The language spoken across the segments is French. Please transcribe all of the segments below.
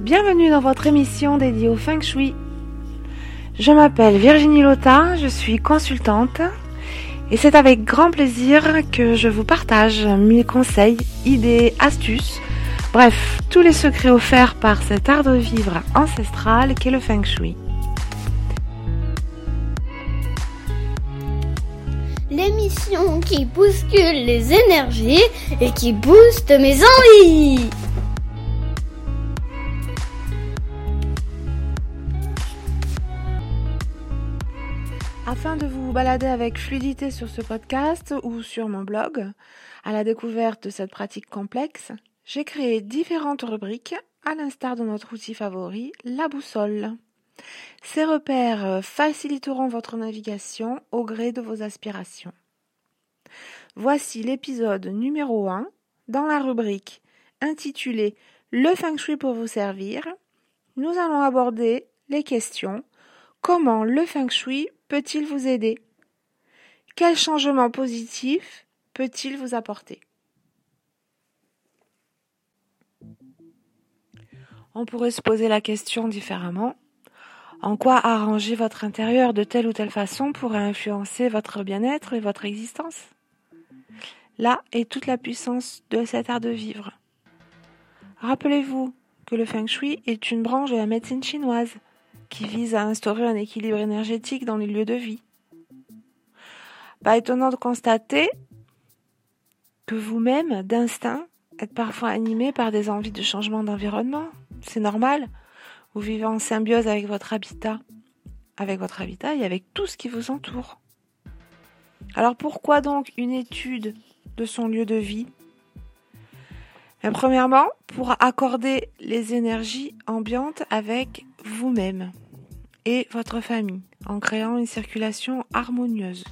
Bienvenue dans votre émission dédiée au Feng Shui. Je m'appelle Virginie Lotin, je suis consultante et c'est avec grand plaisir que je vous partage mes conseils, idées, astuces, bref, tous les secrets offerts par cet art de vivre ancestral qu'est le Feng Shui. L'émission qui bouscule les énergies et qui booste mes envies. Afin de vous balader avec fluidité sur ce podcast ou sur mon blog, à la découverte de cette pratique complexe, j'ai créé différentes rubriques, à l'instar de notre outil favori, la boussole. Ces repères faciliteront votre navigation au gré de vos aspirations. Voici l'épisode numéro 1 dans la rubrique intitulée Le feng shui pour vous servir. Nous allons aborder les questions Comment le feng shui peut-il vous aider? Quel changement positif peut-il vous apporter? On pourrait se poser la question différemment. En quoi arranger votre intérieur de telle ou telle façon pourrait influencer votre bien-être et votre existence? Là est toute la puissance de cet art de vivre. Rappelez-vous que le feng shui est une branche de la médecine chinoise qui vise à instaurer un équilibre énergétique dans les lieux de vie. Pas étonnant de constater que vous-même, d'instinct, êtes parfois animé par des envies de changement d'environnement. C'est normal. Vous vivez en symbiose avec votre habitat, avec votre habitat et avec tout ce qui vous entoure. Alors pourquoi donc une étude de son lieu de vie? Premièrement, pour accorder les énergies ambiantes avec vous-même et votre famille en créant une circulation harmonieuse,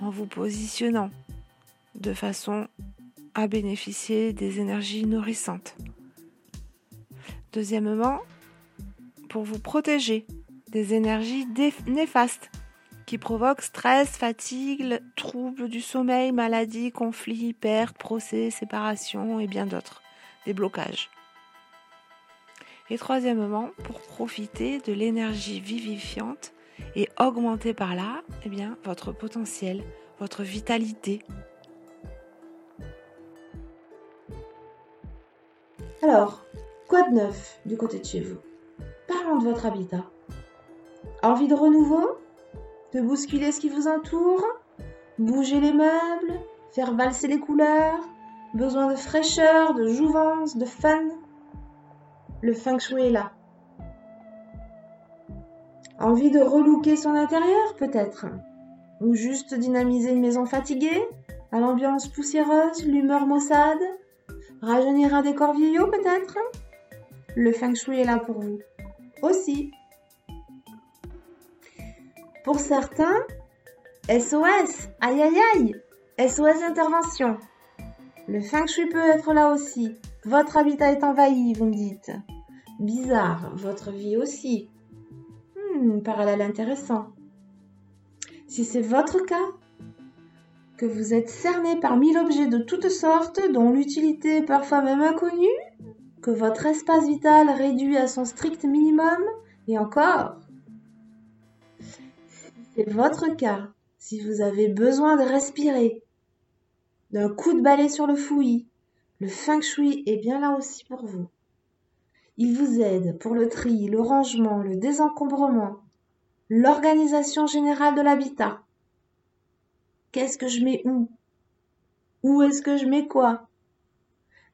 en vous positionnant de façon à bénéficier des énergies nourrissantes. Deuxièmement, pour vous protéger des énergies néfastes qui provoquent stress, fatigue, troubles du sommeil, maladies, conflits, pertes, procès, séparations et bien d'autres, des blocages. Et troisièmement, pour profiter de l'énergie vivifiante et augmenter par là eh bien, votre potentiel, votre vitalité. Alors, quoi de neuf du côté de chez vous? De votre habitat. Envie de renouveau? De bousculer ce qui vous entoure? Bouger les meubles? Faire valser les couleurs? Besoin de fraîcheur, de jouvence, de fun? Le feng shui est là. Envie de relooker son intérieur peut-être? Ou juste dynamiser une maison fatiguée? À l'ambiance poussiéreuse, l'humeur maussade? Rajeunir un décor vieillot peut-être? Le feng shui est là pour vous. Aussi. Pour certains, SOS, aïe aïe aïe, SOS intervention. Le feng shui peut être là aussi. Votre habitat est envahi, vous me dites. Bizarre, votre vie aussi. Hmm, parallèle intéressant. Si c'est votre cas, que vous êtes cerné par mille objets de toutes sortes dont l'utilité est parfois même inconnue, que votre espace vital réduit à son strict minimum, et encore, c'est votre cas, si vous avez besoin de respirer, d'un coup de balai sur le fouillis, le feng shui est bien là aussi pour vous. Il vous aide pour le tri, le rangement, le désencombrement, l'organisation générale de l'habitat. Qu'est-ce que je mets où? Où est-ce que je mets quoi?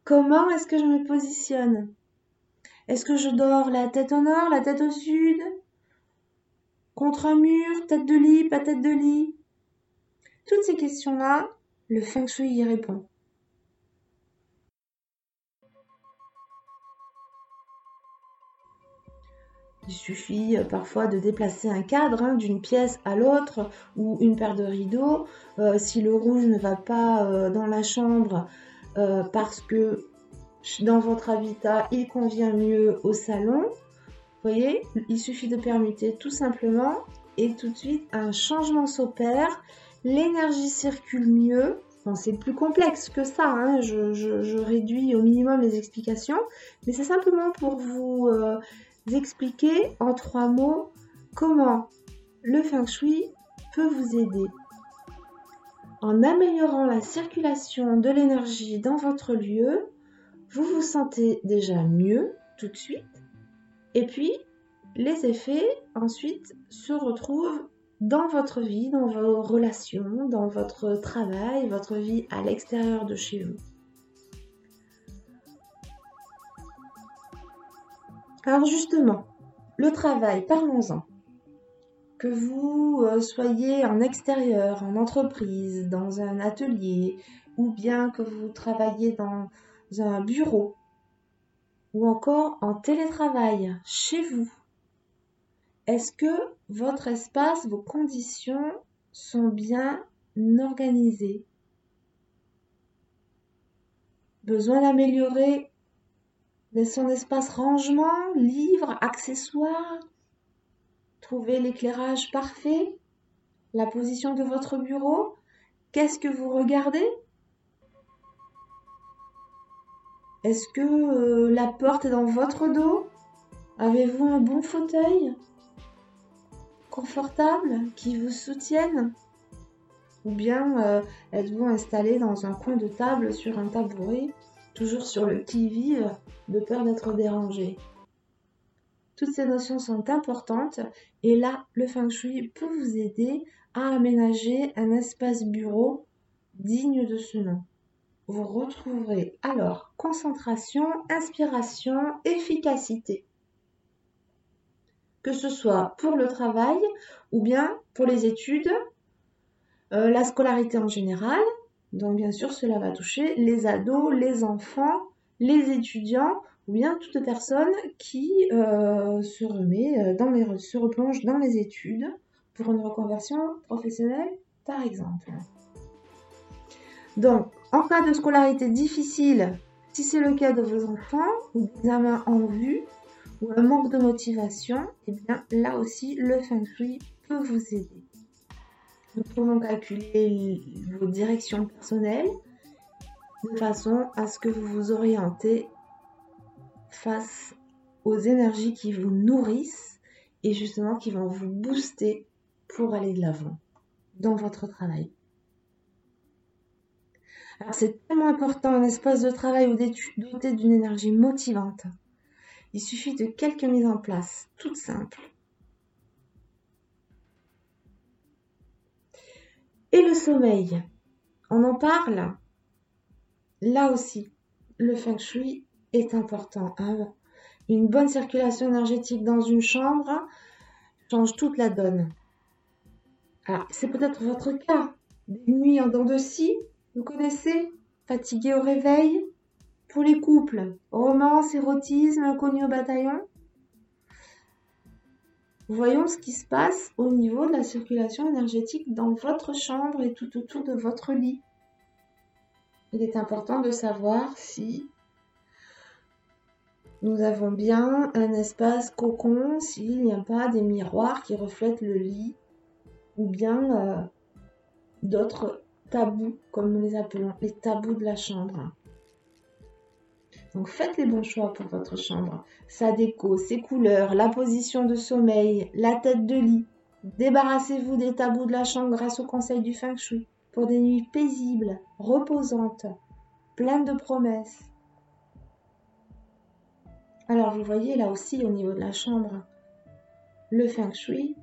Comment est-ce que je me positionne? Est-ce que je dors la tête au nord, la tête au sud? Contre un mur, tête de lit, pas tête de lit? Toutes ces questions-là, le feng shui y répond. Il suffit euh, parfois de déplacer un cadre hein, d'une pièce à l'autre ou une paire de rideaux. Euh, si le rouge ne va pas euh, dans la chambre parce que dans votre habitat il convient mieux au salon, vous voyez, il suffit de permuter tout simplement et tout de suite un changement s'opère, l'énergie circule mieux. C'est plus complexe que ça, hein. je, réduis au minimum les explications, mais c'est simplement pour vous euh, expliquer en trois mots comment le feng shui peut vous aider. En améliorant la circulation de l'énergie dans votre lieu, vous vous sentez déjà mieux tout de suite, et puis les effets ensuite se retrouvent dans votre vie, dans vos relations, dans votre travail, votre vie à l'extérieur de chez vous. Alors justement, le travail, parlons-en. Que vous euh, soyez en extérieur, en entreprise, dans un atelier, ou bien que vous travaillez dans un bureau, ou encore en télétravail, chez vous, est-ce que votre espace, vos conditions sont bien organisées Besoin d'améliorer son espace rangement, livres, accessoires? Trouver l'éclairage parfait? La position de votre bureau? Qu'est-ce que vous regardez? Est-ce que euh, la porte est dans votre dos? Avez-vous un bon fauteuil? Confortables qui vous soutiennent? Ou bien euh, êtes-vous installé dans un coin de table sur un tabouret, toujours sur le qui-vive, de peur d'être dérangé? Toutes ces notions sont importantes et là, le feng shui peut vous aider à aménager un espace bureau digne de ce nom. Vous retrouverez alors concentration, inspiration, efficacité que ce soit pour le travail ou bien pour les études, euh, la scolarité en général. Donc bien sûr, cela va toucher les ados, les enfants, les étudiants ou bien toute personne qui euh, se remet euh, dans se replonge dans les études pour une reconversion professionnelle, par exemple. Donc, en cas de scolarité difficile, si c'est le cas de vos enfants ou d'examen en vue, ou un manque de motivation, et eh bien là aussi le feng shui peut vous aider. Nous pouvons calculer vos directions personnelles de façon à ce que vous vous orientez face aux énergies qui vous nourrissent et justement qui vont vous booster pour aller de l'avant dans votre travail. Alors c'est tellement important un espace de travail ou doté d'une énergie motivante il suffit de quelques mises en place, toutes simples. Et le sommeil, on en parle Là aussi, le feng shui important. Hein. Une bonne circulation énergétique dans une chambre change toute la donne. Alors, c'est peut-être votre cas. Des nuits en dents de scie, vous connaissez? Fatigué au réveil, pour les couples, romance, érotisme, inconnu au bataillon? Voyons ce qui se passe au niveau de la circulation énergétique dans votre chambre et tout autour de votre lit. Il est important de savoir si nous avons bien un espace cocon, s'il n'y a pas des miroirs qui reflètent le lit, ou bien euh, d'autres tabous, comme nous les appelons, les tabous de la chambre. Donc faites les bons choix pour votre chambre. Sa déco, ses couleurs, la position de sommeil, la tête de lit. Débarrassez-vous des tabous de la chambre grâce au conseil du feng shui pour des nuits paisibles, reposantes, pleines de promesses. Alors vous voyez là aussi au niveau de la chambre, le feng shui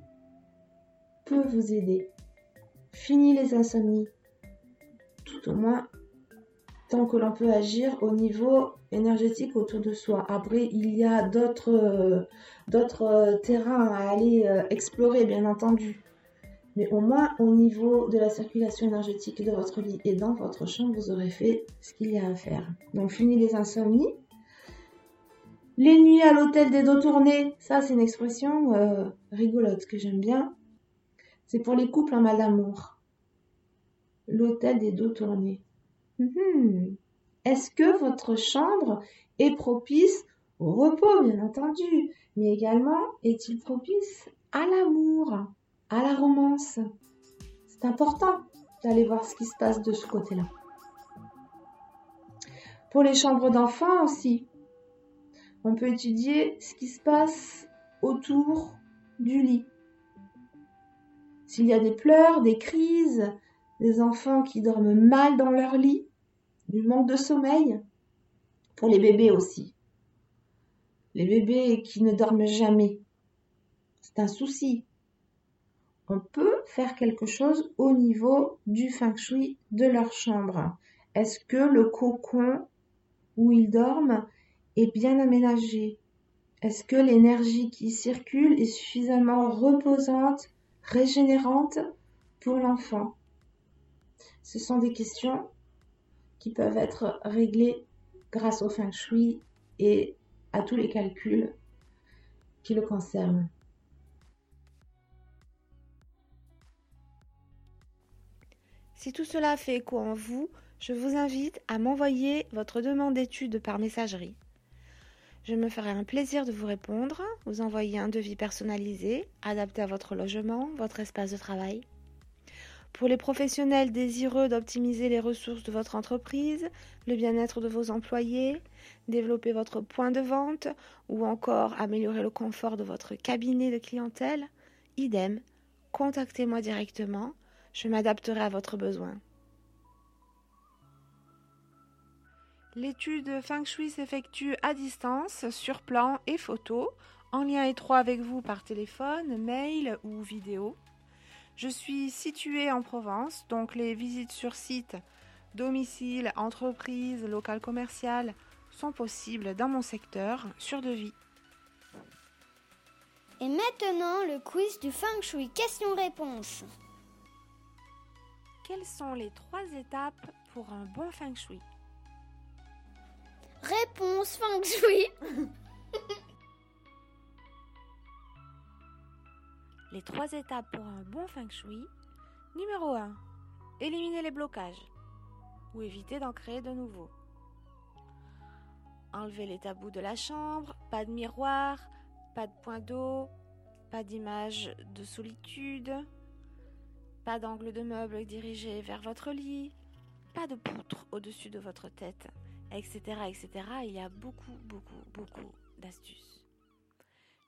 peut vous aider. Fini les insomnies, tout au moins tant que l'on peut agir au niveau énergétique autour de soi. Après, il y a d'autres euh, euh, terrains à aller euh, explorer, bien entendu. Mais au moins, au niveau de la circulation énergétique de votre lit et dans votre chambre, vous aurez fait ce qu'il y a à faire. Donc, fini les insomnies. Les nuits à l'hôtel des dos tournés, ça c'est une expression rigolote que j'aime bien. C'est pour les couples en mal d'amour. L'hôtel des dos tournés. Mhm. Est-ce que votre chambre est propice au repos, bien entendu, mais également est-il propice à l'amour, à la romance? C'est important d'aller voir ce qui se passe de ce côté-là. Pour les chambres d'enfants aussi, on peut étudier ce qui se passe autour du lit. S'il y a des pleurs, des crises, des enfants qui dorment mal dans leur lit, du manque de sommeil, pour les bébés aussi. Les bébés qui ne dorment jamais, c'est un souci. On peut faire quelque chose au niveau du feng shui de leur chambre. Est-ce que le cocon où ils dorment est bien aménagé Est-ce que l'énergie qui circule est suffisamment reposante, régénérante pour l'enfant? Ce sont des questions qui peuvent être réglées grâce au feng shui et à tous les calculs qui le concernent. Si tout cela fait écho en vous, je vous invite à m'envoyer votre demande d'étude par messagerie. Je me ferai un plaisir de vous répondre, vous envoyer un devis personnalisé, adapté à votre logement, votre espace de travail. Pour les professionnels désireux d'optimiser les ressources de votre entreprise, le bien-être de vos employés, développer votre point de vente ou encore améliorer le confort de votre cabinet de clientèle, idem, contactez-moi directement, je m'adapterai à votre besoin. L'étude Feng Shui s'effectue à distance, sur plan et photo, en lien étroit avec vous par téléphone, mail ou vidéo. Je suis située en Provence, donc les visites sur site, domicile, entreprise, local commercial sont possibles dans mon secteur sur devis. Et maintenant, le quiz du Feng Shui question-réponse. Quelles sont les trois étapes pour un bon Feng Shui? Réponse Feng Shui. Les trois étapes pour un bon feng shui. Numéro 1. Éliminer les blocages ou éviter d'en créer de nouveaux. Enlever les tabous de la chambre, pas de miroir, pas de point d'eau, pas d'image de solitude, pas d'angle de meuble dirigé vers votre lit, pas de poutre au-dessus de votre tête, etc., etc. Il y a beaucoup, beaucoup, beaucoup d'astuces.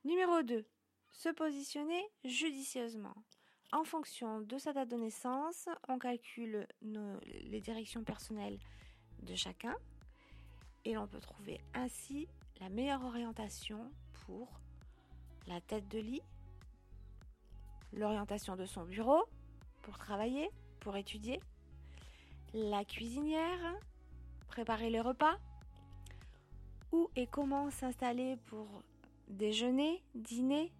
Numéro 2 se positionner judicieusement. En fonction de sa date de naissance, on calcule les directions personnelles de chacun et l'on peut trouver ainsi la meilleure orientation pour la tête de lit, l'orientation de son bureau pour travailler, pour étudier, la cuisinière, préparer les repas, où et comment s'installer pour déjeuner, dîner,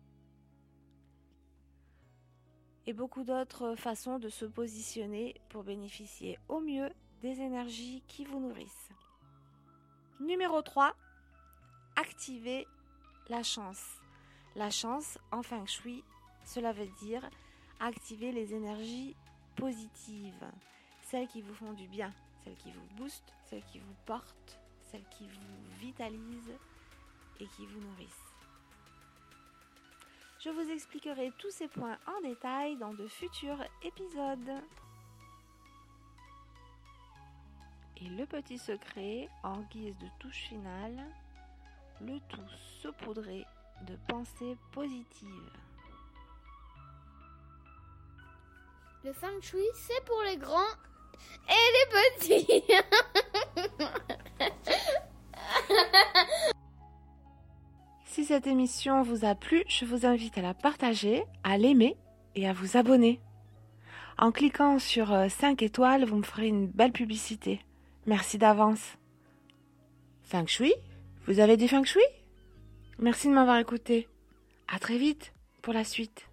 et beaucoup d'autres façons de se positionner pour bénéficier au mieux des énergies qui vous nourrissent. Numéro 3. Activez la chance. La chance en feng shui, cela veut dire activer les énergies positives, celles qui vous font du bien, celles qui vous boostent, celles qui vous portent, celles qui vous vitalisent et qui vous nourrissent. Je vous expliquerai tous ces points en détail dans de futurs épisodes. Et le petit secret, en guise de touche finale, le tout saupoudré de pensées positives. Le feng shui, c'est pour les grands et les petits. Si cette émission vous a plu, je vous invite à la partager, à l'aimer et à vous abonner. En cliquant sur 5 euh, étoiles, vous me ferez une belle publicité. Merci d'avance. Feng Shui? Vous avez dit Feng Shui? Merci de m'avoir écouté. À très vite pour la suite.